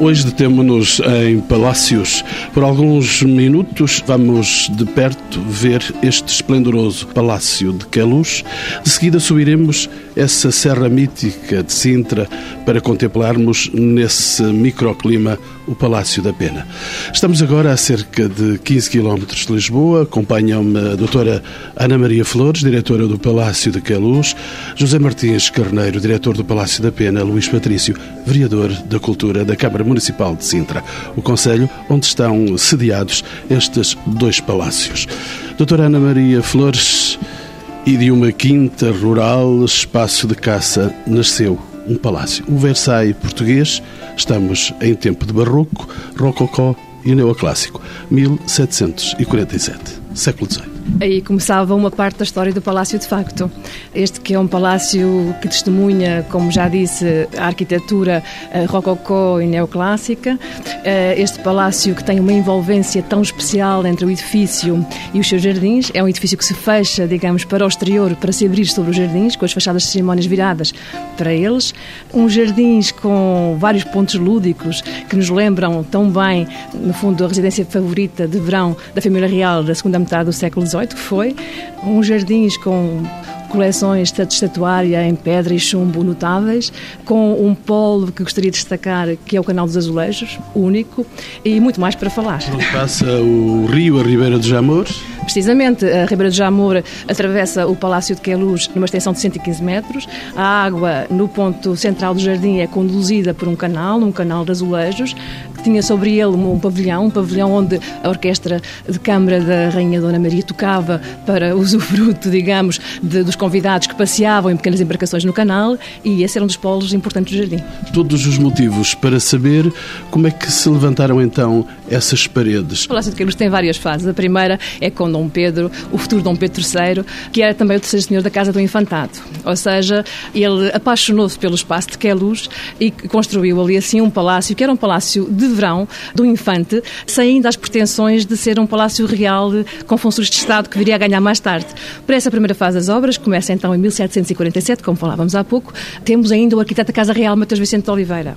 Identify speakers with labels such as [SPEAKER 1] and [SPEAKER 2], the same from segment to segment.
[SPEAKER 1] Hoje detemos-nos em Palácios. Por alguns minutos vamos de perto ver este esplendoroso Palácio de Queluz. De seguida subiremos essa serra mítica de Sintra para contemplarmos nesse microclima o Palácio da Pena. Estamos agora a cerca de 15 quilómetros de Lisboa. Acompanham-me a doutora Ana Maria Flores, diretora do Palácio de Queluz, José Martins Carneiro, diretor do Palácio da Pena, Luís Patrício, vereador da Cultura da Câmara Municipal de Sintra, o Conselho onde estão sediados estes dois palácios. Doutora Ana Maria Flores, e de uma quinta rural, espaço de caça, nasceu um palácio. O Versailles português, estamos em tempo de barroco, rococó e neoclássico, 1747, século XVIII.
[SPEAKER 2] Aí começava uma parte da história do Palácio de facto. Este que é um palácio que testemunha, como já disse, a arquitetura uh, rococó e neoclássica. Uh, este palácio que tem uma envolvência tão especial entre o edifício e os seus jardins. É um edifício que se fecha, digamos, para o exterior, para se abrir sobre os jardins, com as fachadas de cerimónias viradas para eles. Um jardins com vários pontos lúdicos que nos lembram tão bem, no fundo, a residência favorita de verão da família real da segunda metade do século XVIII que foi, uns jardins com coleções de estatuária em pedra e chumbo notáveis, com um polo que gostaria de destacar, que é o Canal dos Azulejos, único, e muito mais para falar.
[SPEAKER 1] Onde passa o rio, a Ribeira de Jamor?
[SPEAKER 2] Precisamente, a Ribeira de Jamor atravessa o Palácio de Queluz numa extensão de 115 metros. A água no ponto central do jardim é conduzida por um canal, um canal de azulejos, tinha sobre ele um pavilhão, um pavilhão onde a orquestra de câmara da Rainha Dona Maria tocava para usufruto, digamos, de, dos convidados que passeavam em pequenas embarcações no canal e esse era um dos polos importantes do jardim.
[SPEAKER 1] Todos os motivos para saber como é que se levantaram então essas paredes.
[SPEAKER 2] O Palácio de Queluz tem várias fases. A primeira é com Dom Pedro, o futuro Dom Pedro III, que era também o terceiro senhor da Casa do Infantado. Ou seja, ele apaixonou-se pelo espaço de Queluz e construiu ali assim um palácio que era um palácio de de verão do infante, sem ainda as pretensões de ser um palácio real com funções de Estado que viria a ganhar mais tarde. Para essa primeira fase das obras, que começa então em 1747, como falávamos há pouco, temos ainda o arquiteto da Casa Real, Mateus Vicente de Oliveira.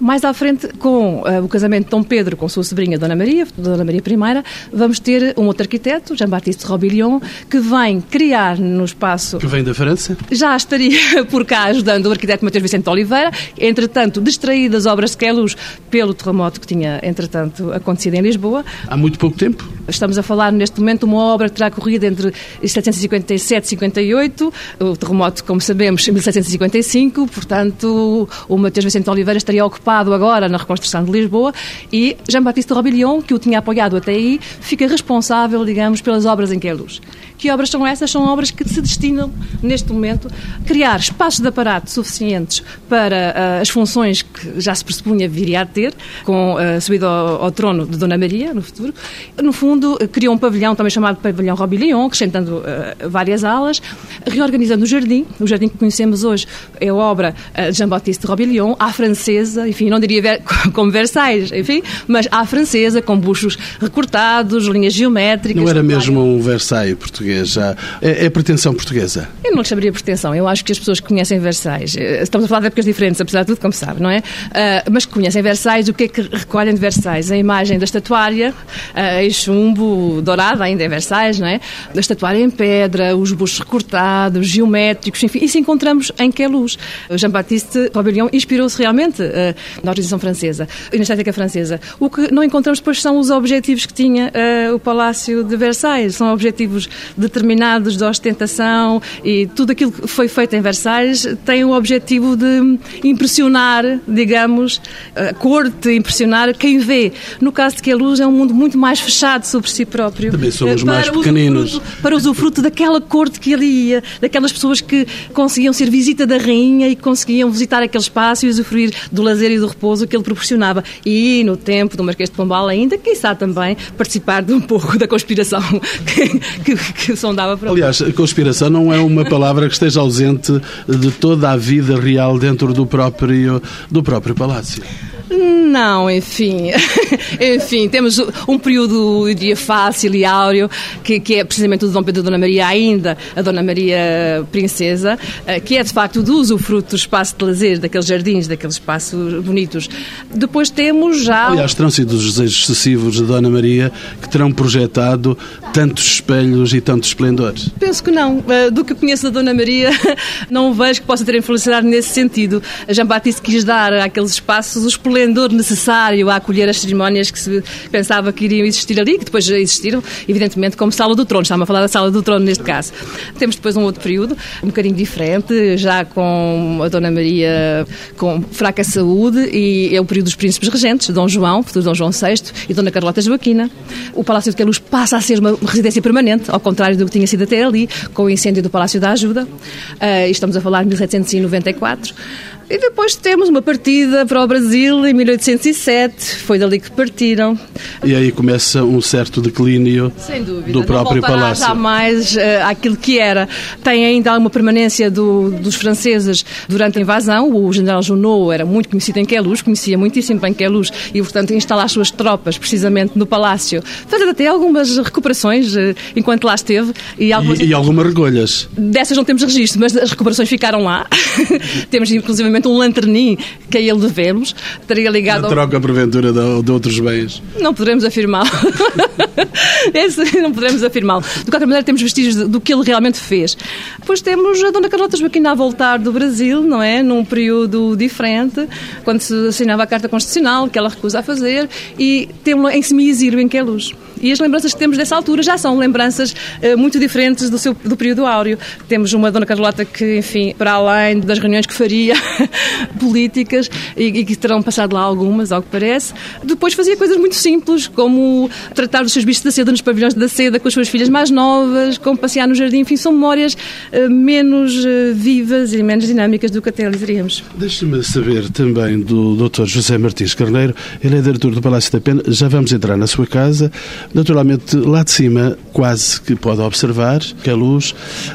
[SPEAKER 2] Mais à frente, com uh, o casamento de Dom Pedro com sua sobrinha Dona Maria, Dona Maria I, vamos ter um outro arquiteto, Jean-Baptiste Robillon, que vem criar no espaço...
[SPEAKER 1] Que vem da França?
[SPEAKER 2] Já estaria por cá ajudando o arquiteto Mateus Vicente Oliveira, entretanto, distraído das obras de Queluz pelo terremoto terremoto que tinha, entretanto, acontecido em Lisboa.
[SPEAKER 1] Há muito pouco tempo?
[SPEAKER 2] Estamos a falar, neste momento, uma obra que terá corrido entre 1757 e 58, o terremoto, como sabemos, em 1755, portanto, o Mateus Vicente Oliveira estaria ocupado agora na reconstrução de Lisboa e Jean-Baptiste Robillon, que o tinha apoiado até aí, fica responsável, digamos, pelas obras em que é luz. Que obras são essas? São obras que se destinam, neste momento, a criar espaços de aparato suficientes para uh, as funções que já se pressupunha viria a ter, com a uh, subida ao, ao, trono de Dona Maria, no futuro. No fundo, criou um pavilhão também chamado Pavilhão Robillon, acrescentando uh, várias alas, reorganizando o jardim. O jardim que conhecemos hoje é obra de Jean-Baptiste Robillon, à francesa, enfim, não diria ver, como Versailles, enfim, mas à francesa, com buchos recortados, linhas geométricas.
[SPEAKER 1] Não era mesmo um Versailles português? Portuguesa. É, é pretensão portuguesa?
[SPEAKER 2] Eu não lhe chamaria pretensão. Eu acho que as pessoas que conhecem Versailles, eh, estamos a falar de épocas diferentes, apesar de tudo, como sabe, não é? Uh, mas que conhecem Versailles, o que é que recolhem de Versailles? A imagem da estatuária, uh, em chumbo, dourada ainda em Versailles, não é? Da estatuária em pedra, os buchos recortados, geométricos, enfim, isso encontramos em Queluz. Jean-Baptiste Robillon inspirou-se realmente uh, na organização francesa na estética francesa. O que não encontramos depois são os objetivos que tinha uh, o Palácio de Versailles. São objetivos determinados de ostentação e tudo aquilo que foi feito em Versailles tem o objetivo de impressionar, digamos, a corte, impressionar quem vê. No caso de Queluz é um mundo muito mais fechado sobre si próprio.
[SPEAKER 1] Também somos mais pequeninos.
[SPEAKER 2] Para usufruto daquela corte que ele ia, daquelas pessoas que conseguiam ser visita da rainha e conseguiam visitar aquele espaço e usufruir do lazer e do repouso que ele proporcionava. E no tempo do Marquês de Pombal ainda, quiçá também, participar de um pouco da conspiração que, que, que sondava para
[SPEAKER 1] Aliás, conspiração não é uma palavra que esteja ausente de toda a vida real dentro do próprio, do próprio palácio.
[SPEAKER 2] Não, enfim. enfim, temos um período, diria, fácil e áureo, que, que é precisamente o de Dom Pedro e Dona Maria, ainda a Dona Maria Princesa, eh, que é de facto do usufruto do espaço de lazer, daqueles jardins, daqueles espaços bonitos. Depois temos já.
[SPEAKER 1] Aliás, terão sido os desejos excessivos de Dona Maria que terão projetado tantos espelhos e tantos esplendores.
[SPEAKER 2] Penso que não. Eh, do que conheço da Dona Maria, não vejo que possa ter influenciado nesse sentido. A Jean Baptiste quis dar àqueles espaços o esplendor necessário a acolher as cerimónias que se pensava que iriam existir ali, que depois existiram, evidentemente, como Sala do Trono. Estamos a falar da Sala do Trono neste caso. Temos depois um outro período, um bocadinho diferente, já com a Dona Maria com fraca saúde, e é o período dos príncipes regentes, Dom João, futuro Dom João VI, e Dona Carlota Joaquina. O Palácio de Queluz passa a ser uma residência permanente, ao contrário do que tinha sido até ali, com o incêndio do Palácio da Ajuda. Uh, estamos a falar de 1794. E depois temos uma partida para o Brasil em 1807, foi dali que partiram.
[SPEAKER 1] E aí começa um certo declínio do próprio
[SPEAKER 2] não
[SPEAKER 1] palácio.
[SPEAKER 2] jamais uh, àquilo que era. Tem ainda uma permanência do, dos franceses durante a invasão. O general Junot era muito conhecido em Queluz, conhecia muitíssimo bem Queluz e, portanto, instala as suas tropas precisamente no palácio, fazendo até algumas recuperações uh, enquanto lá esteve.
[SPEAKER 1] E, algumas... e, e algumas recolhas.
[SPEAKER 2] Dessas não temos registro, mas as recuperações ficaram lá. temos, um lanternim que a ele devemos, estaria ligado...
[SPEAKER 1] Na troca, porventura, de, de outros bens.
[SPEAKER 2] Não poderemos afirmá-lo. Esse não poderemos afirmá-lo. De qualquer maneira, temos vestígios do que ele realmente fez. Depois temos a Dona Carlota Joaquina a voltar do Brasil, não é? Num período diferente, quando se assinava a Carta Constitucional, que ela recusa a fazer, e temos-la em semi-exílio em Queluz. E as lembranças que temos dessa altura já são lembranças uh, muito diferentes do, seu, do período áureo. Temos uma Dona Carlota que, enfim, para além das reuniões que faria políticas, e, e, que terão passado lá algumas, ao que parece, depois fazia coisas muito simples, como tratar dos seus bichos da seda nos pavilhões da seda com as suas filhas mais novas, como passear no jardim, enfim, são memórias uh, menos uh, vivas e menos dinâmicas do que até ali.
[SPEAKER 1] Deixe-me saber também do Dr. José Martins Carneiro, ele é diretor do Palácio da Pena, já vamos entrar na sua casa, Naturalmente, lá de cima, quase que pode observar que a luz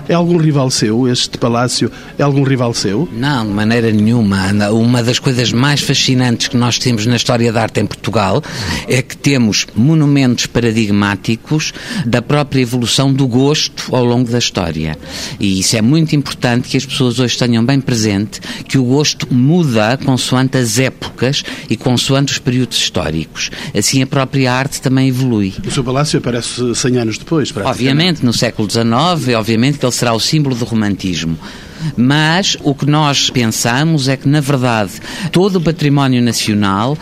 [SPEAKER 1] é algum rival seu, este palácio é algum rival seu?
[SPEAKER 3] Não, de maneira nenhuma. Uma das coisas mais fascinantes que nós temos na história da arte em Portugal é que temos monumentos paradigmáticos da própria evolução do gosto ao longo da história. E isso é muito importante que as pessoas hoje tenham bem presente que o gosto muda consoante as épocas e consoante os períodos históricos. Assim a própria arte também evolui.
[SPEAKER 1] O seu palácio aparece 100 anos depois,
[SPEAKER 3] Obviamente, no século XIX, obviamente que ele será o símbolo do romantismo. Mas o que nós pensamos é que, na verdade, todo o património nacional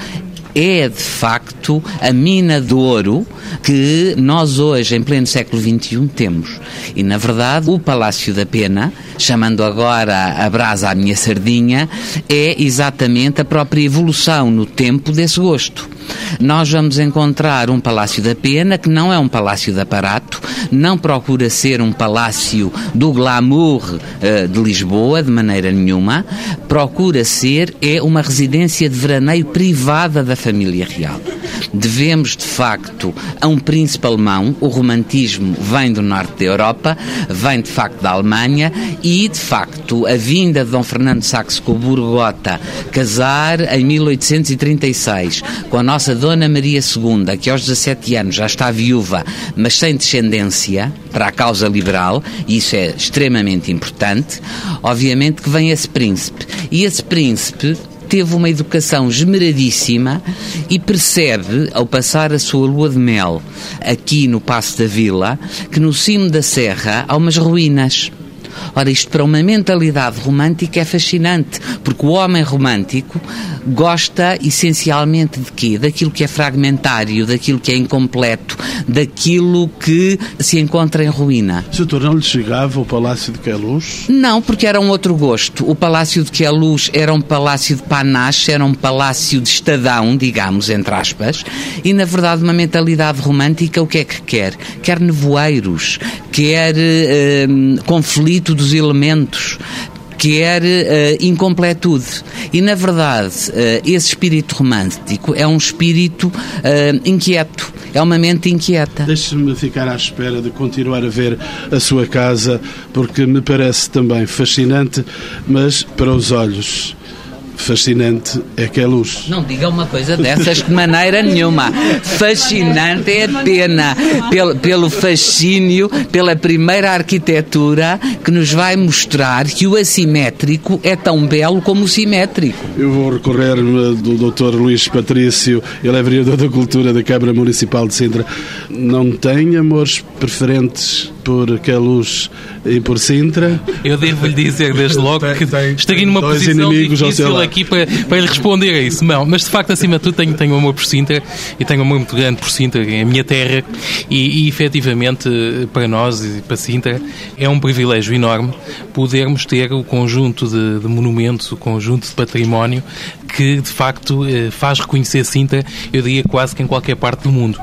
[SPEAKER 3] é de facto a mina de ouro que nós hoje, em pleno século XXI, temos. E na verdade, o Palácio da Pena, chamando agora a brasa à minha sardinha, é exatamente a própria evolução no tempo desse gosto nós vamos encontrar um Palácio da Pena que não é um palácio de aparato, não procura ser um palácio do glamour uh, de Lisboa, de maneira nenhuma, procura ser é uma residência de veraneio privada da família real. Devemos, de facto, a um príncipe alemão, o romantismo vem do norte da Europa, vem de facto da Alemanha e, de facto, a vinda de Dom Fernando Saxe-Coburgo-Gotha casar em 1836 com a nossa Dona Maria II, que aos 17 anos já está viúva, mas sem descendência, para a causa liberal, e isso é extremamente importante, obviamente que vem esse príncipe. E esse príncipe teve uma educação esmeradíssima e percebe, ao passar a sua lua de mel aqui no Passo da Vila, que no cimo da serra há umas ruínas. Ora, isto para uma mentalidade romântica é fascinante, porque o homem romântico gosta essencialmente de quê? Daquilo que é fragmentário, daquilo que é incompleto, daquilo que se encontra em ruína.
[SPEAKER 1] Doutor, não lhe chegava o Palácio de Queluz?
[SPEAKER 3] Não, porque era um outro gosto. O Palácio de Queluz era um palácio de panache, era um palácio de estadão, digamos, entre aspas, e na verdade uma mentalidade romântica o que é que quer? Quer nevoeiros, quer eh, conflito dos elementos, quer uh, incompletude. E, na verdade, uh, esse espírito romântico é um espírito uh, inquieto, é uma mente inquieta.
[SPEAKER 1] Deixe-me ficar à espera de continuar a ver a sua casa, porque me parece também fascinante, mas para os olhos fascinante é que é luz.
[SPEAKER 3] Não diga uma coisa dessas de maneira nenhuma. Fascinante é a pena pelo, pelo fascínio, pela primeira arquitetura que nos vai mostrar que o assimétrico é tão belo como o simétrico.
[SPEAKER 1] Eu vou recorrer-me do Dr. Luís Patrício, ele é vereador da Cultura da Câmara Municipal de Sintra. Não tem amores preferentes por Queluz e por Sintra?
[SPEAKER 4] Eu devo-lhe dizer desde logo que
[SPEAKER 1] tem,
[SPEAKER 4] estaria numa posição difícil aqui para, para lhe responder a isso. Não, mas de facto, acima de tudo, tenho, tenho amor por Sintra e tenho amor muito grande por Sintra, é a minha terra e, e efetivamente para nós e para Sintra é um privilégio enorme podermos ter o conjunto de, de monumentos, o conjunto de património que de facto eh, faz reconhecer Sintra, eu diria quase que em qualquer parte do mundo.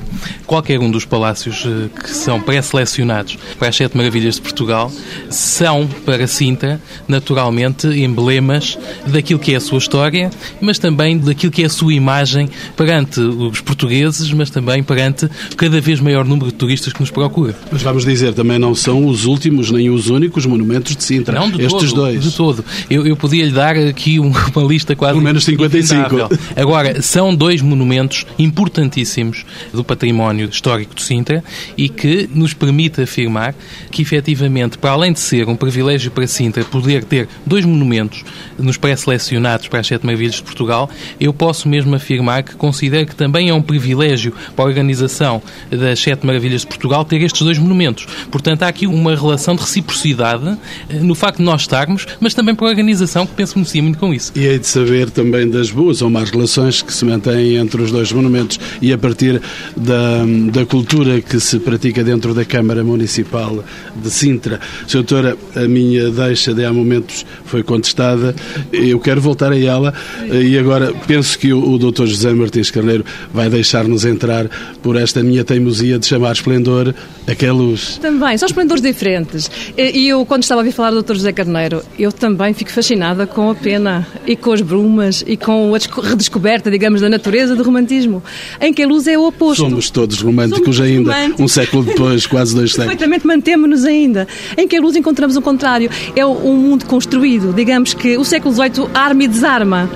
[SPEAKER 4] Qualquer um dos palácios eh, que são pré-selecionados para as Sete Maravilhas de Portugal são para Sintra, naturalmente, emblemas daquilo que é a sua história, mas também daquilo que é a sua imagem perante os portugueses, mas também perante o cada vez maior número de turistas que nos procura.
[SPEAKER 1] Mas vamos dizer, também não são os últimos nem os únicos monumentos de Sintra.
[SPEAKER 4] Não, de
[SPEAKER 1] Estes
[SPEAKER 4] todo,
[SPEAKER 1] dois.
[SPEAKER 4] De todo. Eu, eu podia lhe dar aqui um- uma lista quase.
[SPEAKER 1] Pelo menos 55.
[SPEAKER 4] infindável. Agora, são dois monumentos importantíssimos do património histórico de Sintra e que nos permite afirmar que, efetivamente, para além de ser um privilégio para Sintra poder ter dois monumentos nos pré-selecionados para as Sete Maravilhas de Portugal, eu posso mesmo afirmar que considero que também é um privilégio para a organização das Sete Maravilhas de Portugal ter estes dois monumentos. Portanto, há aqui uma relação de reciprocidade eh, no facto de nós estarmos, mas também para a organização que penso beneficia muito com isso.
[SPEAKER 1] E hei de saber também das boas ou más relações que se mantêm entre os dois monumentos e a partir da, da cultura que se pratica dentro da Câmara Municipal de Sintra. Sra. Doutora, a minha deixa de há momentos foi contestada, eu quero voltar a ela e agora penso que o, o Dr. José Martins Carneiro vai deixar-nos entrar por esta minha teimosia de chamar esplendor aquela luz.
[SPEAKER 2] Também, são esplendores diferentes. E eu, quando estava a ouvir falar do Dr. José Carneiro, eu também fico fascinada com a pena e com as brumas e com a desco- redescoberta, digamos, da natureza do romantismo, em que a luz é o oposto.
[SPEAKER 1] Somos todos românticos
[SPEAKER 2] Somos
[SPEAKER 1] ainda,
[SPEAKER 2] românticos.
[SPEAKER 1] um século depois, quase dois séculos.
[SPEAKER 2] Perfeitamente mantemos-nos ainda. Em que a luz encontramos o contrário. É um mundo construído. Digamos que o século XVIII arma e desarma.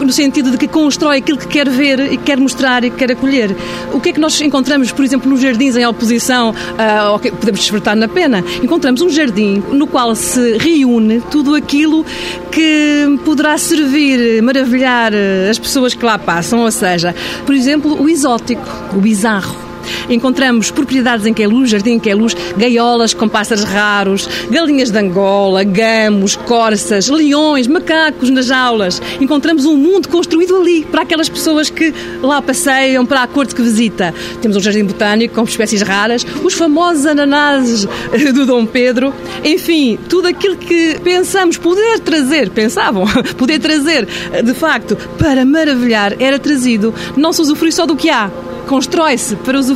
[SPEAKER 2] No sentido de que constrói aquilo que quer ver e que quer mostrar e que quer acolher. O que é que nós encontramos, por exemplo, nos jardins em oposição ah, ao que podemos desfrutar na pena? Encontramos um jardim no qual se reúne tudo aquilo que poderá servir, maravilhar eh, as pessoas que lá passam. Ou seja, por exemplo, o exótico, o bizarro. Encontramos propriedades em Queluz, jardim em Queluz, gaiolas com pássaros raros, galinhas de Angola, gamos, corças, leões, macacos nas jaulas. Encontramos um mundo construído ali para aquelas pessoas que lá passeiam, para a corte que visita. Temos um jardim botânico com espécies raras, os famosos ananases do Dom Pedro, enfim, tudo aquilo que pensamos poder trazer, pensavam, poder trazer, de facto, para maravilhar, era trazido. Não se usufrui só do que há constrói-se para usufruir,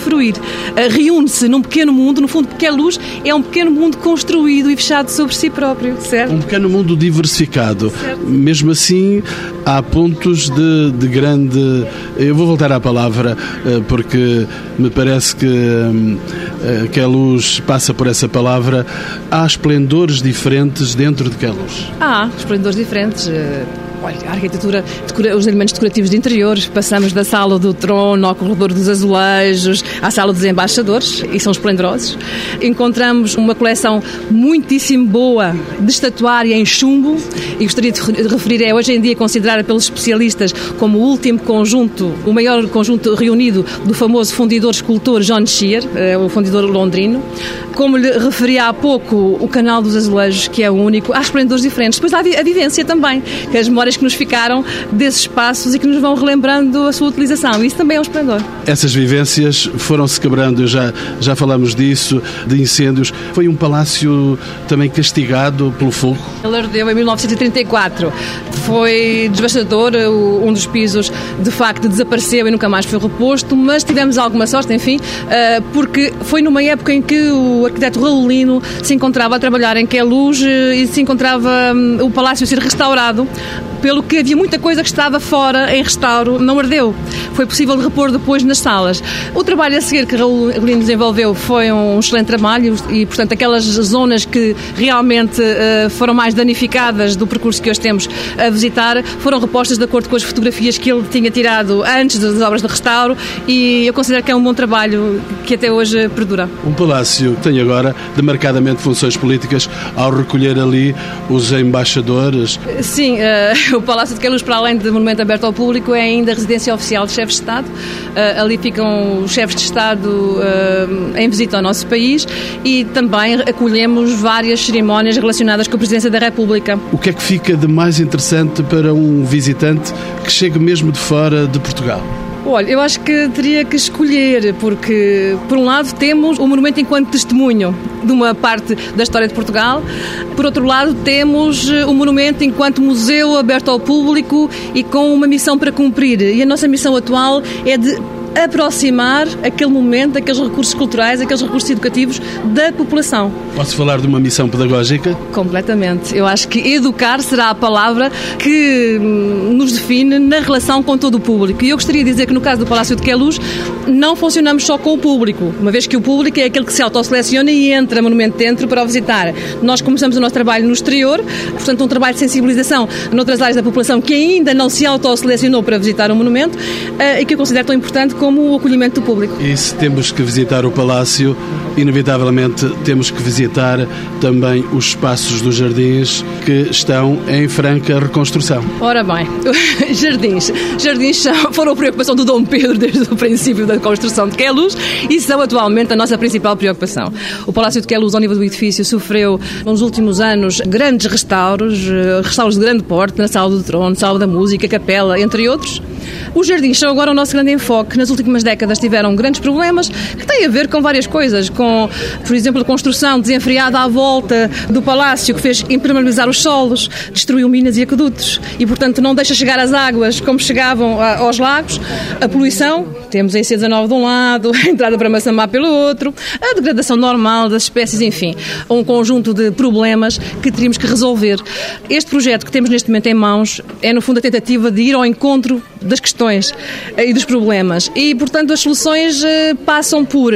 [SPEAKER 2] Eh, reúne-se num pequeno mundo, no fundo, porque a luz é um pequeno mundo construído e fechado sobre si próprio, certo?
[SPEAKER 1] Um pequeno mundo diversificado. Mesmo assim, há pontos de, de grande. Eu vou voltar à palavra, eh, porque me parece que, hum, eh, que a luz passa por essa palavra. Há esplendores diferentes dentro de que a luz.
[SPEAKER 2] Há esplendores diferentes. Olha, a arquitetura, decora- os elementos decorativos de interiores, passamos da sala do trono ao corredor dos azulejos, à sala dos embaixadores, e são esplendorosos. Encontramos uma coleção muitíssimo boa de estatuária em chumbo, e gostaria de re- de referir, é hoje em dia considerada pelos especialistas como o último conjunto, o maior conjunto reunido do famoso fundidor escultor John Shear, eh, o fundidor londrino. Como lhe referi há pouco, o canal dos azulejos, que é o único, há esplendores diferentes. Depois há a vi- a vivência também, que as memórias que nos ficaram desses espaços e que nos vão relembrando a sua utilização. Isso também é um esplendor.
[SPEAKER 1] Essas vivências foram-se quebrando, já, já falamos disso, de incêndios. Foi um palácio também castigado pelo fogo.
[SPEAKER 2] Ele ardeu em 1934. Foi devastador, um dos pisos de facto desapareceu e nunca mais foi reposto, mas tivemos alguma sorte, enfim, eh, porque foi numa época em que o arquiteto Raulino se encontrava a trabalhar em Queluz eh, e se encontrava hum, o palácio a ser restaurado pelo que havia muita coisa que estava fora em restauro, não ardeu. Foi possível repor depois nas salas. O trabalho a seguir que Raul Lino desenvolveu foi um excelente trabalho e, portanto, aquelas zonas que realmente uh, foram mais danificadas do percurso que hoje temos a visitar foram repostas de acordo com as fotografias que ele tinha tirado antes das obras de restauro e eu considero que é um bom trabalho que até hoje perdura.
[SPEAKER 1] Um palácio tem agora demarcadamente funções políticas ao recolher ali os embaixadores.
[SPEAKER 2] Sim, uh, o Palácio de Queluz, para além de monumento aberto ao público, é ainda residência oficial de chefes de Estado. Uh, ali ficam os chefes de Estado uh, em visita ao nosso país e também acolhemos várias cerimónias relacionadas com a Presidência da República.
[SPEAKER 1] O que é que fica de mais interessante para um visitante que chega mesmo de fora de Portugal?
[SPEAKER 2] Olha, eu acho que teria que escolher, porque, por um lado, temos o monumento enquanto testemunho de uma parte da história de Portugal, por outro lado, temos eh, o monumento enquanto museu aberto ao público e com uma missão para cumprir. E a nossa missão atual é de aproximar aquele momento, aqueles recursos culturais, aqueles recursos educativos da população.
[SPEAKER 1] Posso falar de uma missão pedagógica?
[SPEAKER 2] Completamente. Eu acho que educar será a palavra que hum, nos define na relação com todo o público. E eu gostaria de dizer que no caso do Palácio de Queluz não funcionamos só com o público, uma vez que o público é aquele que se autoseleciona e entra monumento dentro para o visitar. Nós começamos o nosso trabalho no exterior, portanto um trabalho de sensibilização noutras áreas da população que ainda não se autoselecionou para visitar o monumento eh, e que eu considero tão importante como como o acolhimento do público.
[SPEAKER 1] E se temos que visitar o Palácio, inevitavelmente temos que visitar também os espaços dos jardins que estão em franca reconstrução.
[SPEAKER 2] Ora bem, jardins. Jardins foram a preocupação do Dom Pedro desde o princípio da construção de Queluz e são atualmente a nossa principal preocupação. O Palácio de Queluz, ao nível do edifício, sofreu nos últimos anos grandes restauros, eh, restauros de grande porte, na Sala do Trono, Sala da Música, Capela, entre outros. Os jardins são agora o nosso grande enfoque. Nas últimas décadas tiveram grandes problemas que têm a ver com várias coisas, com, por exemplo, a construção desenfreada à volta do palácio que fez impermeabilizar os solos, destruiu minas e aquedutos e, portanto, não deixa chegar as águas como chegavam aos lagos. A poluição, temos a IC19 de um lado, a entrada para Massamá pelo outro, a degradação normal das espécies, enfim, um conjunto de problemas que teríamos que resolver. Este projeto que temos neste momento em mãos é, no fundo, a tentativa de ir ao encontro das questões eh, e dos problemas. E, portanto, as soluções eh, passam por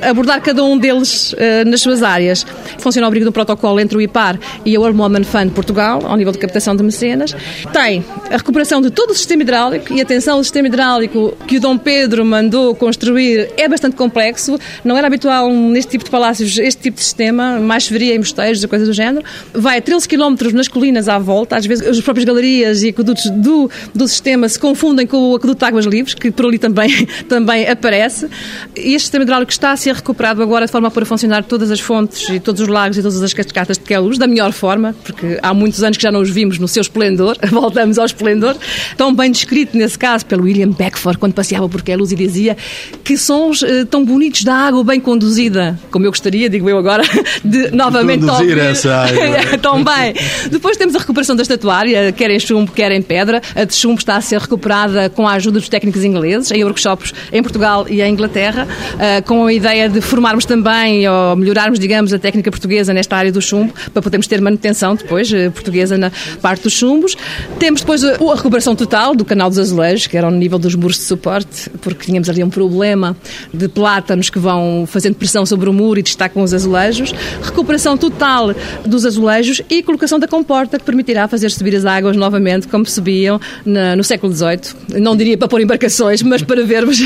[SPEAKER 2] abordar cada um deles eh, nas suas áreas. Funciona ao abrigo do protocolo entre o IPAR e a World Women Fund Portugal, ao nível de captação de mecenas. Tem a recuperação de todo o sistema hidráulico e, atenção, o sistema hidráulico que o Dom Pedro mandou construir é bastante complexo. Não era habitual neste tipo de palácios este tipo de sistema, mais choveria em mosteiros e coisas do género. Vai a 13 km nas colinas à volta, às vezes as próprias galerias e aquedutos do, do sistema se confundem com o aqueduto de Águas Livres, que por ali também, também aparece. Este sistema hidráulico está a ser recuperado agora de forma a pôr a funcionar todas as fontes e todos os lagos e todas as cascatas de Queluz da melhor forma, porque há muitos anos que já não os vimos no seu esplendor, voltamos ao esplendor, tão bem descrito nesse caso pelo William Beckford, quando passeava por Queluz e dizia que sons uh, tão bonitos da água bem conduzida, como eu gostaria, digo eu agora, de novamente
[SPEAKER 1] Conduzir essa água.
[SPEAKER 2] tão bem. Depois temos a recuperação da estatuária, quer em chumbo, quer em pedra. A de chumbo está a ser recuperada com a ajuda dos técnicos ingleses, em workshops em Portugal e em Inglaterra, eh, com a ideia de formarmos também ou melhorarmos, digamos, a técnica portuguesa nesta área do chumbo, para podermos ter manutenção depois eh, portuguesa na parte dos chumbos. Temos depois a recuperação total do canal dos azulejos, que era ao nível dos muros de suporte, porque tínhamos ali um problema de plátanos que vão fazendo pressão sobre o muro e destacam os azulejos. Recuperação total dos azulejos e colocação da comporta, que permitirá fazer subir as águas novamente, como subiam no século XVIII não diria para pôr embarcações, mas para vermos.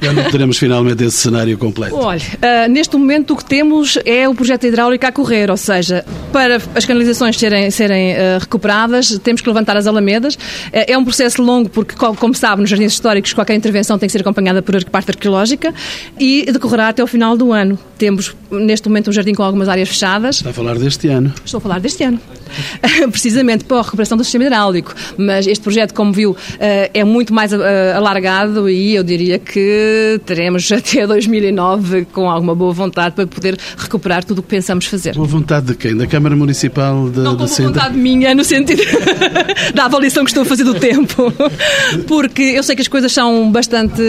[SPEAKER 1] Quando teremos finalmente esse cenário completo?
[SPEAKER 2] Olha, uh, neste momento o que temos é o projeto hidráulico a correr, ou seja, para as canalizações serem, serem uh, recuperadas, temos que levantar as alamedas. Uh, é um processo longo, porque, como sabe, nos jardins históricos, qualquer intervenção tem que ser acompanhada por parte arqueológica e decorrerá até o final do ano. Temos, neste momento, um jardim com algumas áreas fechadas.
[SPEAKER 1] Está a falar deste ano?
[SPEAKER 2] Estou a falar deste ano. Precisamente para a recuperação do sistema hidráulico. Mas este projeto, como viu, é é muito mais uh, alargado e eu diria que teremos até 2009 com alguma boa vontade para poder recuperar tudo o que pensamos fazer.
[SPEAKER 1] Boa vontade de quem? Da Câmara Municipal de,
[SPEAKER 2] Não,
[SPEAKER 1] boa
[SPEAKER 2] vontade minha, no sentido da avaliação que estou a fazer do tempo. Porque eu sei que as coisas são bastante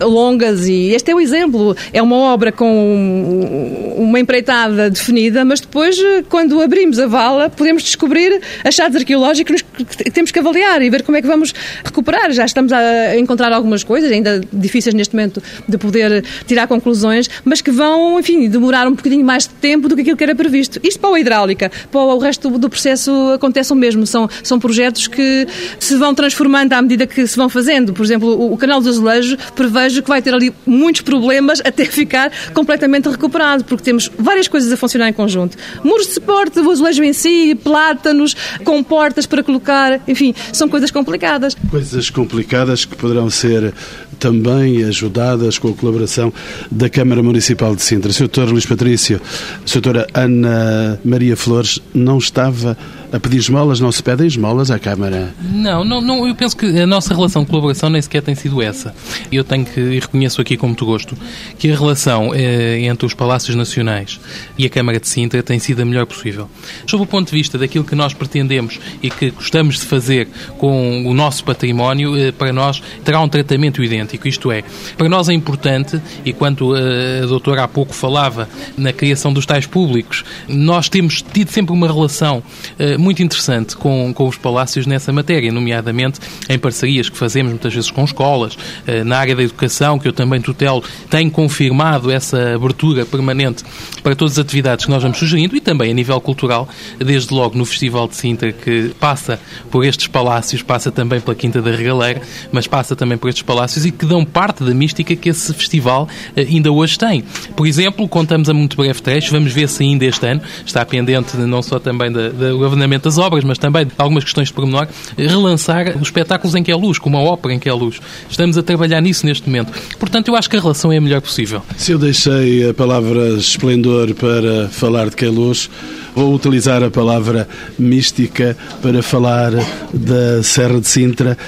[SPEAKER 2] longas e este é o exemplo. É uma obra com uma empreitada definida, mas depois, quando abrimos a vala, podemos descobrir achados arqueológicos que temos que avaliar e ver como é que vamos recuperar. Já estamos a encontrar algumas coisas, ainda difíceis neste momento de poder tirar conclusões, mas que vão, enfim, demorar um bocadinho mais de tempo do que aquilo que era previsto. Isto para a hidráulica, para o resto do processo acontece o mesmo. São, são projetos que se vão transformando à medida que se vão fazendo. Por exemplo, o, o canal do azulejo prevejo que vai ter ali muitos problemas até ficar completamente recuperado, porque temos várias coisas a funcionar em conjunto. Muros de suporte, o azulejo em si, plátanos, com portas para colocar, enfim, são coisas complicadas.
[SPEAKER 1] Coisas complicadas que poderão ser também ajudadas com a colaboração da Câmara Municipal de Sintra. Sr. Luís Patrício, Sra. Ana Maria Flores não estava a pedir esmolas, não se pedem esmolas à Câmara?
[SPEAKER 4] Não, não, não, eu penso que a nossa relação de colaboração nem sequer tem sido essa. Eu tenho que, e reconheço aqui com muito gosto, que a relação eh, entre os Palácios Nacionais e a Câmara de Sintra tem sido a melhor possível. Sob o ponto de vista daquilo que nós pretendemos e que gostamos de fazer com o nosso património, eh, para nós terá um tratamento idêntico. Isto é, para nós é importante, e quando eh, a doutora há pouco falava na criação dos tais públicos, nós temos tido sempre uma relação eh, muito interessante com, com os palácios nessa matéria, nomeadamente em parcerias que fazemos muitas vezes com escolas, eh, na área da educação, que eu também tutelo, tenho confirmado essa abertura permanente para todas as atividades que nós vamos sugerindo e também a nível cultural, desde logo no Festival de Sintra, que passa por estes palácios, passa também pela Quinta da Regaleira, mas passa também por estes palácios e que dão parte da mística que esse festival eh, ainda hoje tem. Por exemplo, contamos a muito breve trecho, vamos ver se ainda este ano, está pendente não só também da, da funcionamento das obras, mas também algumas questões de pormenor, relançar os espetáculos em que é luz, como a ópera em que é luz. Estamos a trabalhar nisso neste momento. Portanto, eu acho que a relação é a melhor possível.
[SPEAKER 1] Se eu deixei a palavra esplendor para falar de que é luz, vou utilizar a palavra mística para falar da Serra de Sintra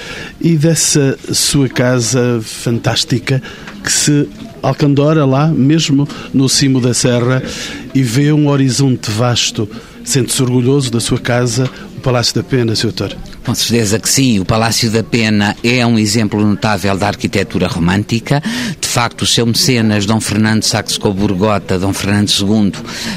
[SPEAKER 1] e dessa sua casa fantástica que se alcandora lá, mesmo no cimo da serra, e vê um horizonte vasto Sente-se orgulhoso da sua casa, o Palácio da Pena, Sr. Doutor?
[SPEAKER 3] Com certeza que sim. O Palácio da Pena é um exemplo notável da arquitetura romântica. Facto, o seu mecenas, Dom Fernando Saxe-Coburgota, Dom Fernando II,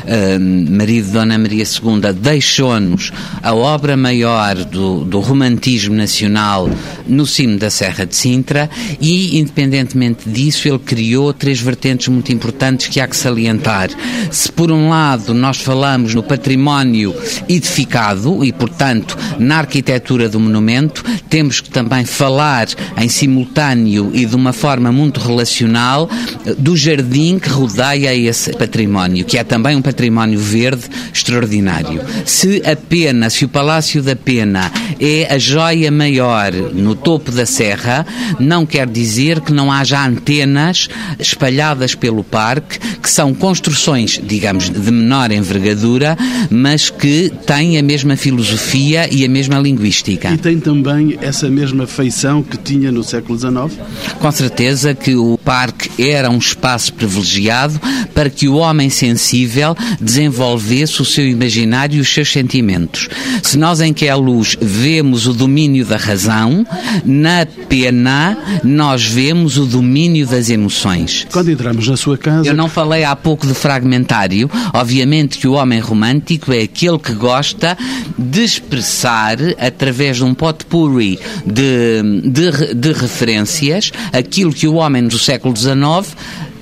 [SPEAKER 3] eh, marido de Dona Maria II, deixou-nos a obra maior do, do romantismo nacional no cimo da Serra de Sintra e, independentemente disso, ele criou três vertentes muito importantes que há que salientar. Se, por um lado, nós falamos no património edificado e, portanto, na arquitetura do monumento, temos que também falar em simultâneo e de uma forma muito relacional do jardim que rodeia esse património, que é também um património verde extraordinário. Se a pena, se o Palácio da Pena é a joia maior no topo da serra, não quer dizer que não haja antenas espalhadas pelo parque, que são construções, digamos, de menor envergadura, mas que têm a mesma filosofia e a mesma linguística.
[SPEAKER 1] E tem também essa mesma feição que tinha no século XIX?
[SPEAKER 3] Com certeza que o parque era um espaço privilegiado para que o homem sensível desenvolvesse o seu imaginário e os seus sentimentos. Se nós em que é a luz vemos o domínio da razão, na pena nós vemos o domínio das emoções.
[SPEAKER 1] Quando entramos na sua casa...
[SPEAKER 3] Eu não falei há pouco de fragmentário. Obviamente que o homem romântico é aquele que gosta de expressar através através de um potpourri de, de, de referências, aquilo que o homem do século XIX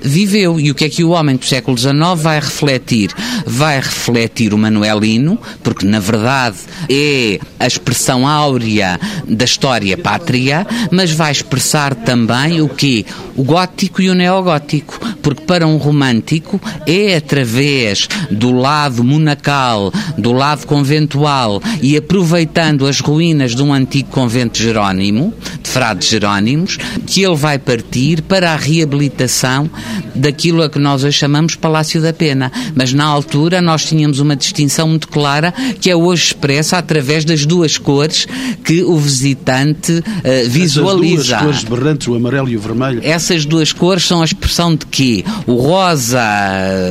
[SPEAKER 3] viveu. E o que é que o homem do século XIX vai refletir? Vai refletir o Manuelino, porque na verdade é a expressão áurea da história pátria, mas vai expressar também o que? O gótico e o neogótico, porque para um romântico é através do lado monacal, do lado conventual e aproveitando as ruínas de um antigo convento jerónimo, frades jerónimos, que ele vai partir para a reabilitação daquilo a que nós hoje chamamos Palácio da Pena. Mas na altura nós tínhamos uma distinção muito clara que é hoje expressa através das duas cores que o visitante uh, visualiza. Essas
[SPEAKER 1] duas cores berrantes, o amarelo e o vermelho.
[SPEAKER 3] Essas duas cores são a expressão de quê? O rosa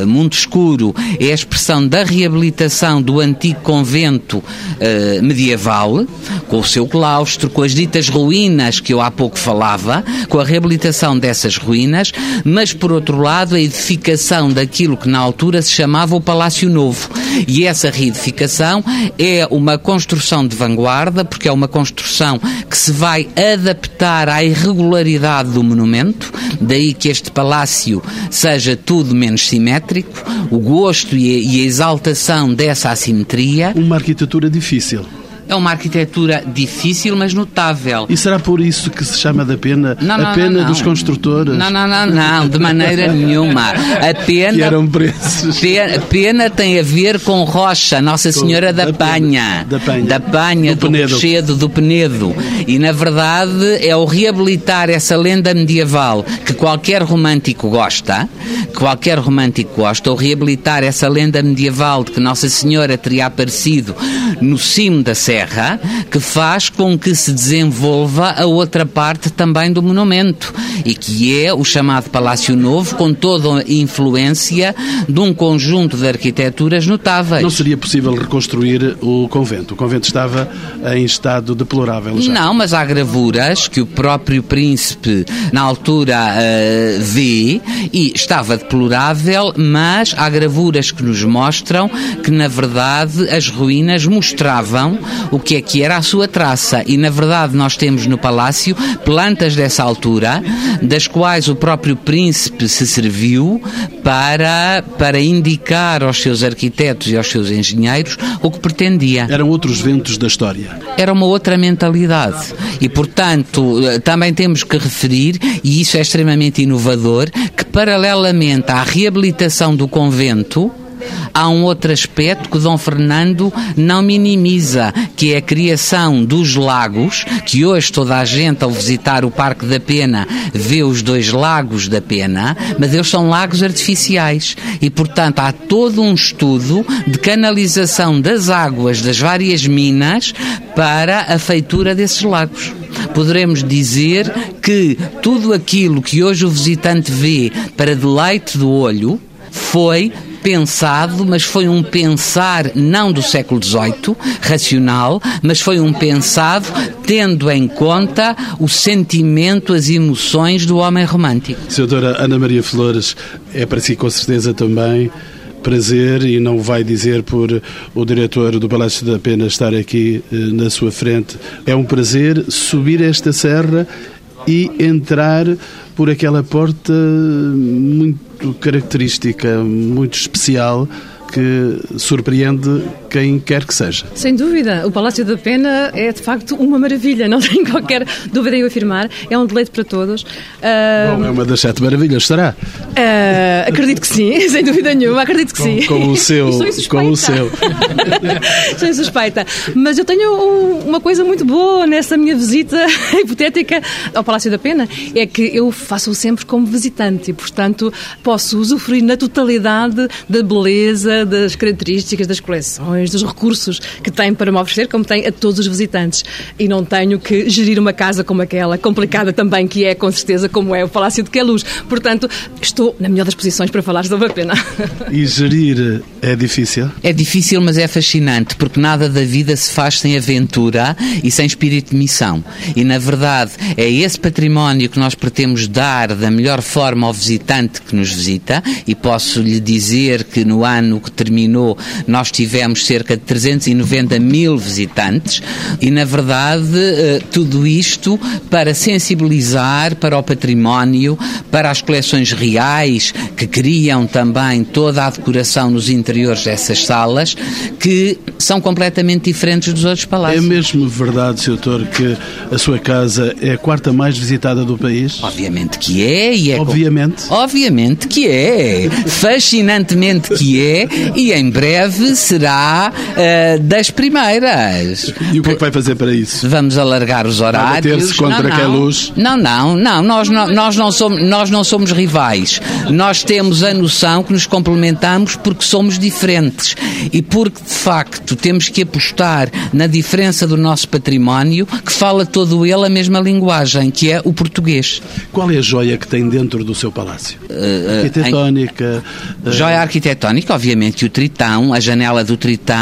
[SPEAKER 3] muito escuro é a expressão da reabilitação do antigo convento uh, medieval, com o seu claustro, com as ditas ruínas que eu há pouco falava, com a reabilitação dessas ruínas, mas por outro lado a edificação daquilo que na altura se chamava o Palácio Novo. E essa reedificação é uma construção de vanguarda, porque é uma construção que se vai adaptar à irregularidade do monumento, daí que este palácio seja tudo menos simétrico, o gosto e a exaltação dessa assimetria.
[SPEAKER 1] Uma arquitetura difícil.
[SPEAKER 3] É uma arquitetura difícil, mas notável.
[SPEAKER 1] E será por isso que se chama da pena
[SPEAKER 3] não,
[SPEAKER 1] não,
[SPEAKER 3] a
[SPEAKER 1] pena
[SPEAKER 3] não,
[SPEAKER 1] dos construtores?
[SPEAKER 3] Não, não, não, não, de maneira nenhuma. A pena.
[SPEAKER 1] Que eram preços.
[SPEAKER 3] Pena, pena tem a ver com rocha, Nossa Senhora da, da Panha.
[SPEAKER 1] Da Panha.
[SPEAKER 3] Da Panha, do, do Rochedo, do Penedo. E na verdade é o reabilitar essa lenda medieval que qualquer romântico gosta, qualquer romântico gosta, ou reabilitar essa lenda medieval de que Nossa Senhora teria aparecido no cimo da Serra terra que faz com que se desenvolva a outra parte também do monumento e que é o chamado Palácio Novo, com toda a influência de um conjunto de arquiteturas notáveis.
[SPEAKER 1] Não seria possível reconstruir o convento? O convento estava em estado deplorável já.
[SPEAKER 3] Não, mas há gravuras que o próprio príncipe na altura uh, vê e estava deplorável, mas há gravuras que nos mostram que na verdade as ruínas mostravam o que é que era a sua traça. E na verdade nós temos no palácio plantas dessa altura, das quais o próprio príncipe se serviu para, para indicar aos seus arquitetos e aos seus engenheiros o que pretendia.
[SPEAKER 1] Eram outros ventos da história.
[SPEAKER 3] Era uma outra mentalidade. E, portanto, também temos que referir, e isso é extremamente inovador, que paralelamente à reabilitação do convento, há um outro aspecto que Dom Fernando não minimiza, que é a criação dos lagos, que hoje toda a gente ao visitar o Parque da Pena vê os dois lagos da Pena, mas eles são lagos artificiais. E, portanto, há todo um estudo de canalização das águas das várias minas para a feitura desses lagos. Poderemos dizer que tudo aquilo que hoje o visitante vê para deleite do olho foi pensado, mas foi um pensar não do século XVIII, racional, mas foi um pensado tendo em conta o sentimento, as emoções do homem romântico.
[SPEAKER 1] Senhora Ana Maria Flores, é para si com certeza também prazer e não vai dizer por o diretor do Palácio da Pena estar aqui eh, na sua frente. É um prazer subir esta serra e entrar por aquela porta muito característica, muito especial que surpreende quem quer que seja.
[SPEAKER 2] Sem dúvida, o Palácio da Pena é de facto uma maravilha, não tenho qualquer dúvida em afirmar, é um deleite para todos.
[SPEAKER 1] Uh... Bom, é uma das sete maravilhas, será?
[SPEAKER 2] Uh, acredito que sim, sem dúvida nenhuma, acredito que
[SPEAKER 1] com,
[SPEAKER 2] sim.
[SPEAKER 1] Com o seu, com o seu.
[SPEAKER 2] Sem suspeita. Mas eu tenho uma coisa muito boa nessa minha visita hipotética ao Palácio da Pena, é que eu faço-o sempre como visitante e, portanto, posso usufruir na totalidade da beleza, das características das coleções, dos recursos que tem para me oferecer, como tem a todos os visitantes. E não tenho que gerir uma casa como aquela, complicada também, que é, com certeza, como é o Palácio de Queluz. Portanto, estou na melhor das posições para falar sobre a pena.
[SPEAKER 1] E gerir é difícil?
[SPEAKER 3] É difícil, mas é fascinante, porque nada da vida se faz sem aventura e sem espírito de missão. E, na verdade, é esse património que nós pretendemos dar da melhor forma ao visitante que nos visita, e posso lhe dizer que no ano que terminou, nós tivemos cerca de 390 mil visitantes e, na verdade, eh, tudo isto para sensibilizar para o património, para as coleções reais que criam também toda a decoração nos interiores dessas salas, que são completamente diferentes dos outros palácios.
[SPEAKER 1] É mesmo verdade, Sr. Doutor, que a sua casa é a quarta mais visitada do país?
[SPEAKER 3] Obviamente que é. E é
[SPEAKER 1] Obviamente?
[SPEAKER 3] Obviamente que é. Fascinantemente que é e em breve será uh, das primeiras.
[SPEAKER 1] E o que é que vai fazer para isso?
[SPEAKER 3] Vamos alargar os horários.
[SPEAKER 1] se contra
[SPEAKER 3] não,
[SPEAKER 1] não. luz?
[SPEAKER 3] Não, não, não. Nós não, nós, não somos, nós não somos rivais. Nós temos a noção que nos complementamos porque somos diferentes. E porque, de facto, temos que apostar na diferença do nosso património, que fala todo ele a mesma linguagem, que é o português.
[SPEAKER 1] Qual é a joia que tem dentro do seu palácio? Uh, arquitetónica?
[SPEAKER 3] Uh... Joia arquitetónica, obviamente, que o Tritão, a janela do Tritão,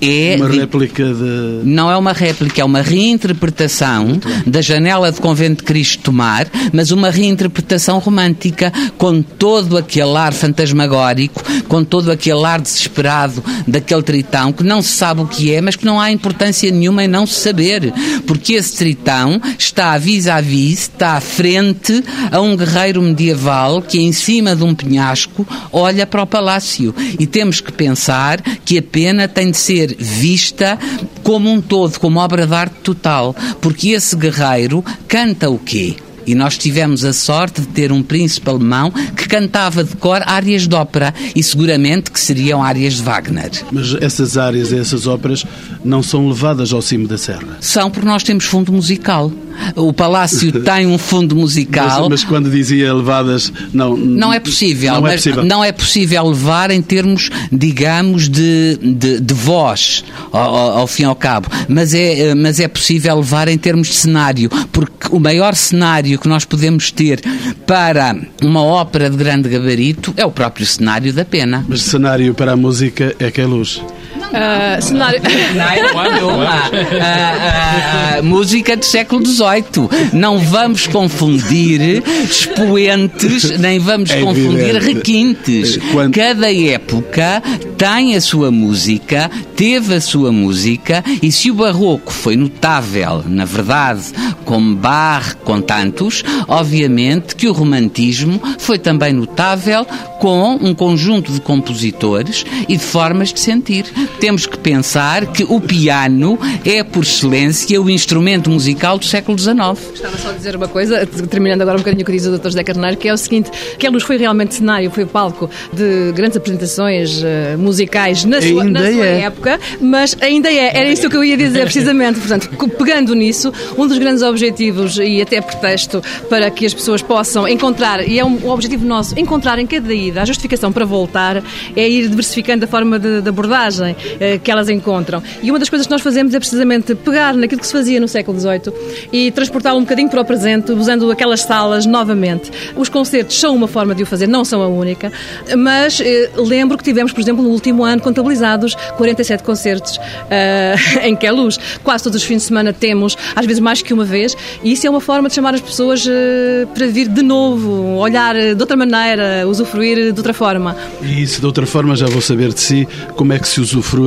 [SPEAKER 3] é...
[SPEAKER 1] Uma réplica de...
[SPEAKER 3] Não é uma réplica, é uma reinterpretação da janela de Convento de Cristo Tomar, mas uma reinterpretação romântica, com todo aquele ar fantasmagórico, com todo aquele ar desesperado daquele Tritão, que não se sabe o que é, mas que não há importância nenhuma em não se saber, porque esse Tritão está vis-à-vis, está à frente a um guerreiro medieval que em cima de um penhasco olha para o palácio. E temos que pensar que a pena tem de ser vista como um todo, como obra de arte total, porque esse guerreiro canta o quê? E nós tivemos a sorte de ter um príncipe alemão que cantava de cor áreas de ópera e seguramente que seriam áreas de Wagner.
[SPEAKER 1] Mas essas áreas, essas óperas, não são levadas ao cimo da serra?
[SPEAKER 3] São porque nós temos fundo musical. O Palácio tem um fundo musical.
[SPEAKER 1] Mas, mas, quando dizia levadas, não.
[SPEAKER 3] Não é possível.
[SPEAKER 1] Não é possível,
[SPEAKER 3] não é possível levar em termos, digamos, de, de, de voz, ao, ao, fim e ao cabo. Mas é, mas é possível levar em termos de cenário, porque o maior cenário que nós podemos ter para uma ópera de grande gabarito é o próprio cenário da pena.
[SPEAKER 1] Mas cenário para a música é que é luz.
[SPEAKER 2] Uh, cenário.
[SPEAKER 3] uh, uh, música do século XVIII. Não vamos confundir expoentes, nem vamos é confundir evidente. requintes. Quando... Cada época tem a sua música, teve a sua música, e se o barroco foi notável, na verdade, como Bach, com tantos, obviamente que o romantismo foi também notável com um conjunto de compositores e de formas de sentir temos que pensar que o piano é, por excelência, o instrumento musical do século XIX.
[SPEAKER 2] Estava só a dizer uma coisa, terminando agora um bocadinho o que diz o Dr. José Carneiro, que é o seguinte, que a luz foi realmente cenário, foi palco de grandes apresentações uh, musicais na sua, na sua é. época, mas ainda é, era isso que eu ia dizer precisamente. Portanto, pegando nisso, um dos grandes objetivos e até pretexto para que as pessoas possam encontrar, e é um, um objetivo nosso, encontrar em cada ida a justificação para voltar, é ir diversificando a forma de, de abordagem. Eh, que elas encontram. E uma das coisas que nós fazemos é precisamente pegar naquilo que se fazia no século XVIII e transportá-lo um bocadinho para o presente, usando aquelas salas novamente. Os concertos são uma forma de o fazer, não são a única, mas eh, lembro que tivemos, por exemplo, no último ano, contabilizados 47 concertos eh, em que é. Quase todos os fins de semana temos, às vezes mais que uma vez, e isso é uma forma de chamar as pessoas eh, para vir de novo, olhar de outra maneira, usufruir de outra forma.
[SPEAKER 1] E isso de outra forma já vou saber de si como é que se usufrui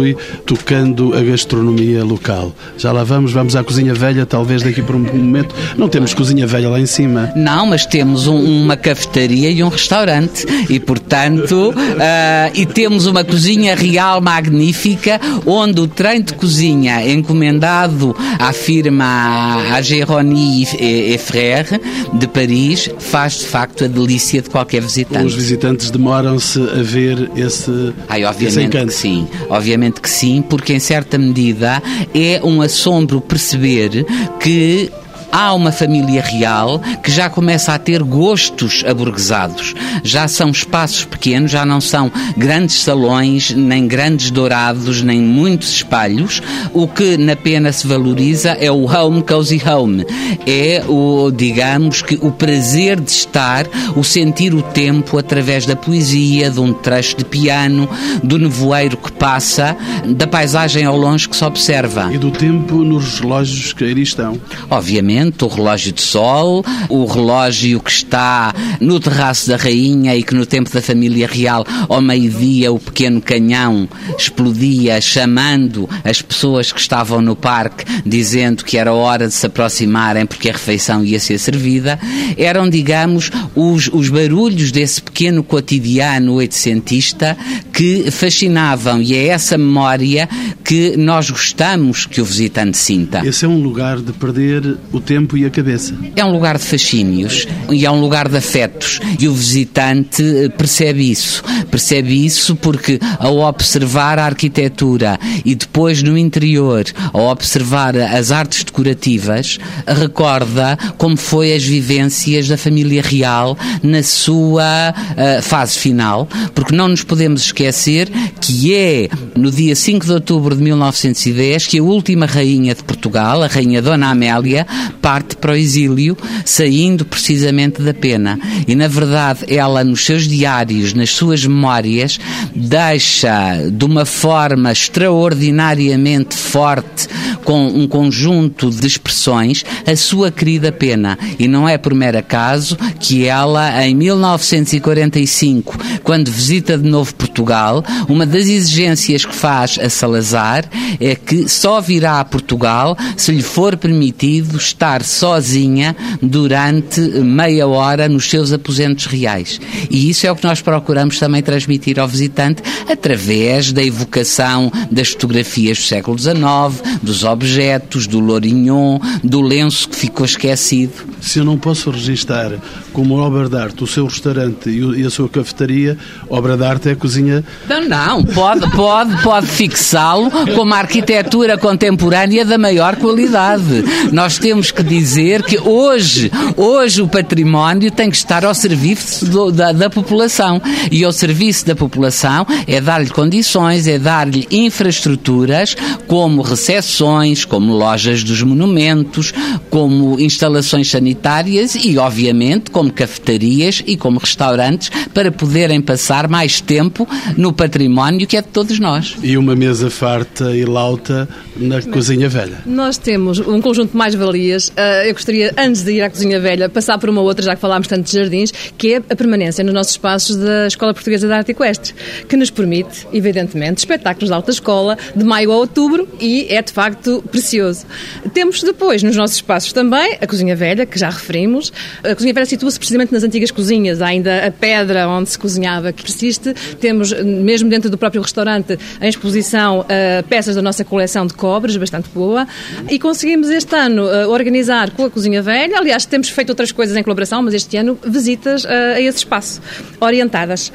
[SPEAKER 1] tocando a gastronomia local. Já lá vamos, vamos à Cozinha Velha, talvez daqui por um momento. Não temos Cozinha Velha lá em cima.
[SPEAKER 3] Não, mas temos um, uma cafetaria e um restaurante. E, portanto, uh, e temos uma cozinha real magnífica, onde o trem de cozinha encomendado à firma Ageroni e, Frère de Paris faz de facto a delícia de qualquer visitante.
[SPEAKER 1] Os visitantes demoram-se a ver esse,
[SPEAKER 3] Ai, obviamente
[SPEAKER 1] esse encanto.
[SPEAKER 3] Sim, obviamente Obviamente que sim, porque em certa medida é um assombro perceber que há uma família real que já começa a ter gostos aburguesados. Já são espaços pequenos, já não são grandes salões, nem grandes dourados, nem muitos espalhos. O que na pena se valoriza é o home cozy home. É o, digamos que, o prazer de estar, o sentir o tempo através da poesia, de um trecho de piano, do nevoeiro que passa, da paisagem ao longe que se observa.
[SPEAKER 1] E do tempo nos relógios que aí estão.
[SPEAKER 3] Obviamente o relógio de sol, o relógio que está no terraço da rainha e que no tempo da família real, ao meio-dia, o pequeno canhão explodia, chamando as pessoas que estavam no parque, dizendo que era hora de se aproximarem porque a refeição ia ser servida. Eram, digamos, os, os barulhos desse pequeno cotidiano oitocentista que fascinavam e é essa memória que nós gostamos que o visitante sinta.
[SPEAKER 1] Esse é um lugar de perder o tempo tempo e a cabeça.
[SPEAKER 3] É um lugar de fascínios e é um lugar de afetos e o visitante eh, percebe isso. Percebe isso porque ao observar a arquitetura e depois no interior, ao observar as artes decorativas, recorda como foi as vivências da família real na sua uh, fase final, porque não nos podemos esquecer que é no dia 5 de outubro de 1910 que a última rainha de Portugal, a rainha Dona Amélia, parte para o exílio, saindo precisamente da pena. E na verdade, ela nos seus diários, nas suas memórias, deixa de uma forma extraordinariamente forte, com um conjunto de expressões, a sua querida pena. E não é por mero acaso que ela, em 1945, quando visita de novo Portugal, uma das exigências que faz a Salazar é que só virá a Portugal se lhe for permitido estar sozinha durante meia hora nos seus aposentos reais. E isso é o que nós procuramos também transmitir ao visitante através da evocação das fotografias do século XIX, dos objetos, do Lourinhon, do lenço que ficou esquecido.
[SPEAKER 1] Se eu não posso registar como obra de arte o seu restaurante e a sua cafetaria, obra de arte é cozinha.
[SPEAKER 3] Não, não, pode, pode, pode fixá-lo como arquitetura contemporânea da maior qualidade. Nós temos que dizer que hoje, hoje o património tem que estar ao serviço do, da, da população. E ao serviço da população é dar-lhe condições, é dar-lhe infraestruturas como recepções, como lojas dos monumentos, como instalações sanitárias e, obviamente, como cafetarias e como restaurantes para poderem passar mais tempo no património que é de todos nós.
[SPEAKER 1] E uma mesa farta e lauta na Cozinha Velha.
[SPEAKER 2] Nós temos um conjunto de mais-valias. Ah, eu gostaria, antes de ir à Cozinha Velha, passar por uma outra, já que falámos tanto de jardins, que é a permanência nos nossos espaços da Escola Portuguesa de Arte Equestre, que nos permite, evidentemente, espetáculos de alta escola, de maio a outubro, e é de facto precioso. Temos depois, nos nossos espaços também, a Cozinha Velha, que já referimos. A Cozinha Velha situa-se precisamente nas antigas cozinhas, ainda a pedra onde se cozinhava que persiste. Temos, mesmo dentro do próprio restaurante, em exposição uh, peças da nossa coleção de cobres, bastante boa. E conseguimos este ano uh, organizar com a Cozinha Velha, aliás, temos feito outras coisas em colaboração, mas este ano visitas uh, a esse espaço, orientadas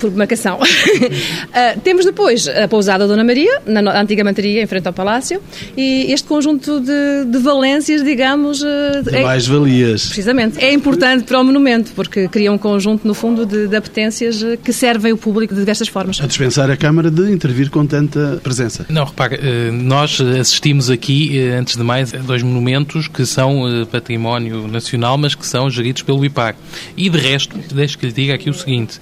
[SPEAKER 2] por marcação. temos depois a pousada Dona Maria, na antiga mantaria, em frente ao Palácio, e este conjunto de, de valências, digamos.
[SPEAKER 1] de é, mais-valias.
[SPEAKER 2] Precisamente. É importante para o monumento, porque cria um conjunto, no fundo, de, de apetências que servem o público de diversas formas.
[SPEAKER 1] A dispensar a Câmara de intervir com tanta presença.
[SPEAKER 4] Não, repare, nós assistimos aqui, antes de mais, a dois monumentos que são património nacional, mas que são geridos pelo IPAR. E de resto, deixe que lhe diga aqui o seguinte: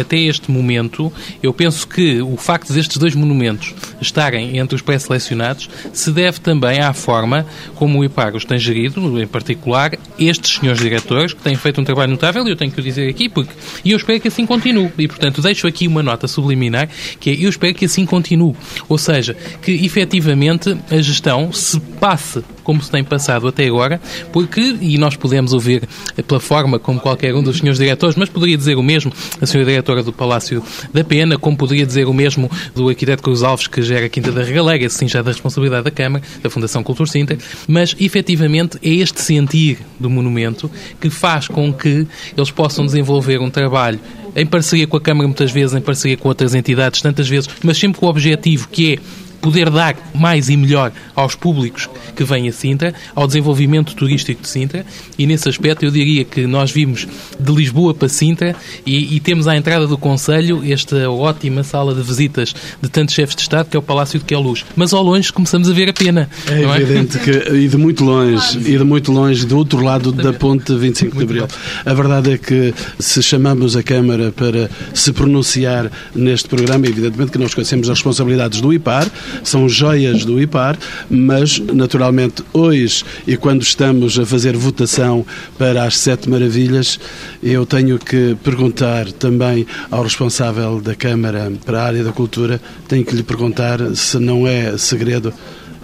[SPEAKER 4] até este momento, eu penso que o facto destes dois monumentos estarem entre os pré-selecionados se deve também à forma como o IPAR os tem gerido, em particular estes senhores diretores, que têm feito um trabalho notável, e eu tenho que o dizer aqui, porque e eu espero que assim continue. E, portanto, deixo aqui uma nota subliminar, que é eu espero que assim continue. Ou seja, que efetivamente a gestão se passe como se tem passado até agora, porque, e nós podemos ouvir pela forma como qualquer um dos senhores diretores, mas poderia dizer o mesmo a senhora diretora do Palácio da Pena, como poderia dizer o mesmo do arquiteto Cruz Alves, que gera a Quinta da Regaleira, assim já da responsabilidade da Câmara, da Fundação Cultura Sinter, mas efetivamente é este sentir do monumento que faz com que eles possam desenvolver um trabalho em parceria com a Câmara, muitas vezes em parceria com outras entidades, tantas vezes, mas sempre com o objetivo que é poder dar mais e melhor aos públicos que vêm a Sintra, ao desenvolvimento turístico de Sintra, e nesse aspecto eu diria que nós vimos de Lisboa para Sintra e, e temos à entrada do Conselho esta ótima sala de visitas de tantos chefes de Estado, que é o Palácio de Queluz. Mas ao longe começamos a ver a pena.
[SPEAKER 1] É, é? evidente que, e de muito longe, e de muito longe, do outro lado da ponte 25 de Abril. A verdade é que se chamamos a Câmara para se pronunciar neste programa, evidentemente que nós conhecemos as responsabilidades do IPAR, são joias do IPAR, mas naturalmente hoje e quando estamos a fazer votação para as Sete Maravilhas, eu tenho que perguntar também ao responsável da Câmara para a área da cultura, tenho que lhe perguntar se não é segredo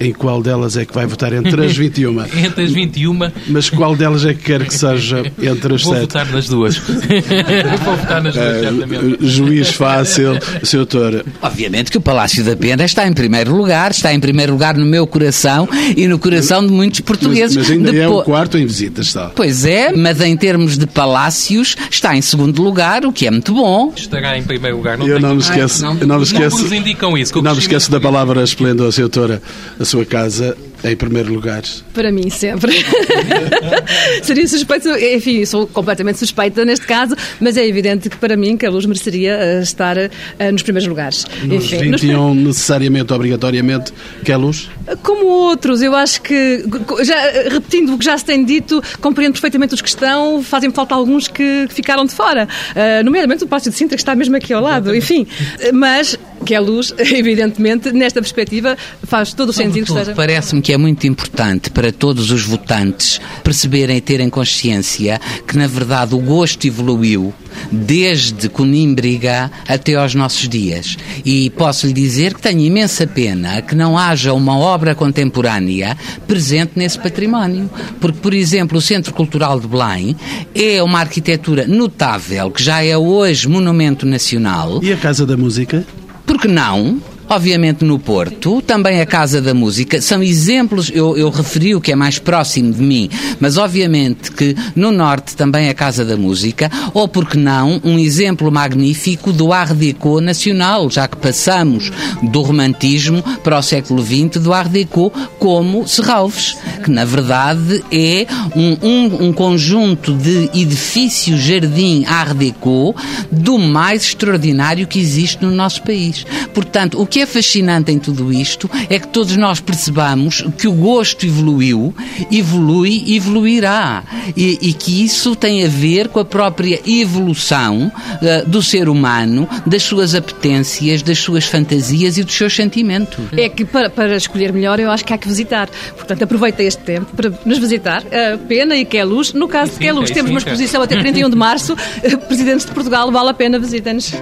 [SPEAKER 1] em qual delas é que vai votar entre as 21.
[SPEAKER 4] entre as 21.
[SPEAKER 1] Mas qual delas é que quer que seja entre as
[SPEAKER 4] Vou
[SPEAKER 1] sete?
[SPEAKER 4] votar nas duas. Vou votar nas duas, certamente.
[SPEAKER 1] Uh, juiz fácil, Sr. Doutor.
[SPEAKER 3] Obviamente que o Palácio da Pena está em primeiro lugar, está em primeiro lugar no meu coração e no coração de muitos
[SPEAKER 1] Mas,
[SPEAKER 3] portugueses.
[SPEAKER 1] mas ainda é
[SPEAKER 3] Depo-
[SPEAKER 1] o quarto em visita, está.
[SPEAKER 3] Pois é, mas em termos de palácios está em segundo lugar, o que é muito bom.
[SPEAKER 4] Estará em primeiro lugar. Não
[SPEAKER 1] Eu não me esqueço,
[SPEAKER 3] não-
[SPEAKER 1] eu não me esqueço,
[SPEAKER 4] indicam isso.
[SPEAKER 1] não me esqueço da palavra esplendor, Sr. Doutora. A sua casa em primeiro lugar.
[SPEAKER 2] Para mim, sempre. Seria suspeito, enfim, sou completamente suspeita neste caso, mas é evidente que para mim que a luz mereceria eh, estar eh, nos primeiros lugares.
[SPEAKER 1] Nos
[SPEAKER 2] Enfim, nos
[SPEAKER 1] 21, necessariamente, obrigatoriamente, que é luz?
[SPEAKER 2] Como outros, eu acho que, já, repetindo o que já se tem dito, compreendo perfeitamente os que estão, fazem falta alguns que, que ficaram de fora, uh, nomeadamente o Palácio de Sintra, que está mesmo aqui ao lado, enfim. Mas, que é luz, evidentemente, nesta perspectiva, faz todo o sentido que esteja.
[SPEAKER 3] Parece-me que é muito importante para todos os votantes perceberem e terem consciência que, na verdade, o gosto evoluiu desde Conímbriga até aos nossos dias. E posso lhe dizer que tenho imensa pena que não haja uma obra contemporânea presente nesse património. Porque, por exemplo, o Centro Cultural de Belém é uma arquitetura notável, que já é hoje monumento nacional.
[SPEAKER 1] E a Casa da Música?
[SPEAKER 3] Por que não? Obviamente no Porto, também a Casa da Música, são exemplos, eu, eu referi o que é mais próximo de mim, mas obviamente que no Norte também a Casa da Música, ou por que não, um exemplo magnífico do Art Deco nacional, já que passamos do romantismo para o século XX do Art Deco como Serralves, que na verdade é um, um, um conjunto de edifícios jardim Art Deco do mais extraordinário que existe no nosso país. Portanto, o que é fascinante em tudo isto é que todos nós percebamos que o gosto evoluiu, evolui e evoluirá. E, e que isso tem a ver com a própria evolução eh, do ser humano, das suas apetências, das suas fantasias e dos seus sentimentos.
[SPEAKER 2] É que para, para escolher melhor, eu acho que há que visitar. Portanto, aproveita este tempo para nos visitar. A Pena e que é luz. No caso de que é luz,
[SPEAKER 4] Sintra, e
[SPEAKER 2] temos uma exposição até 31 de março. Presidentes de Portugal, vale a pena visitem-nos.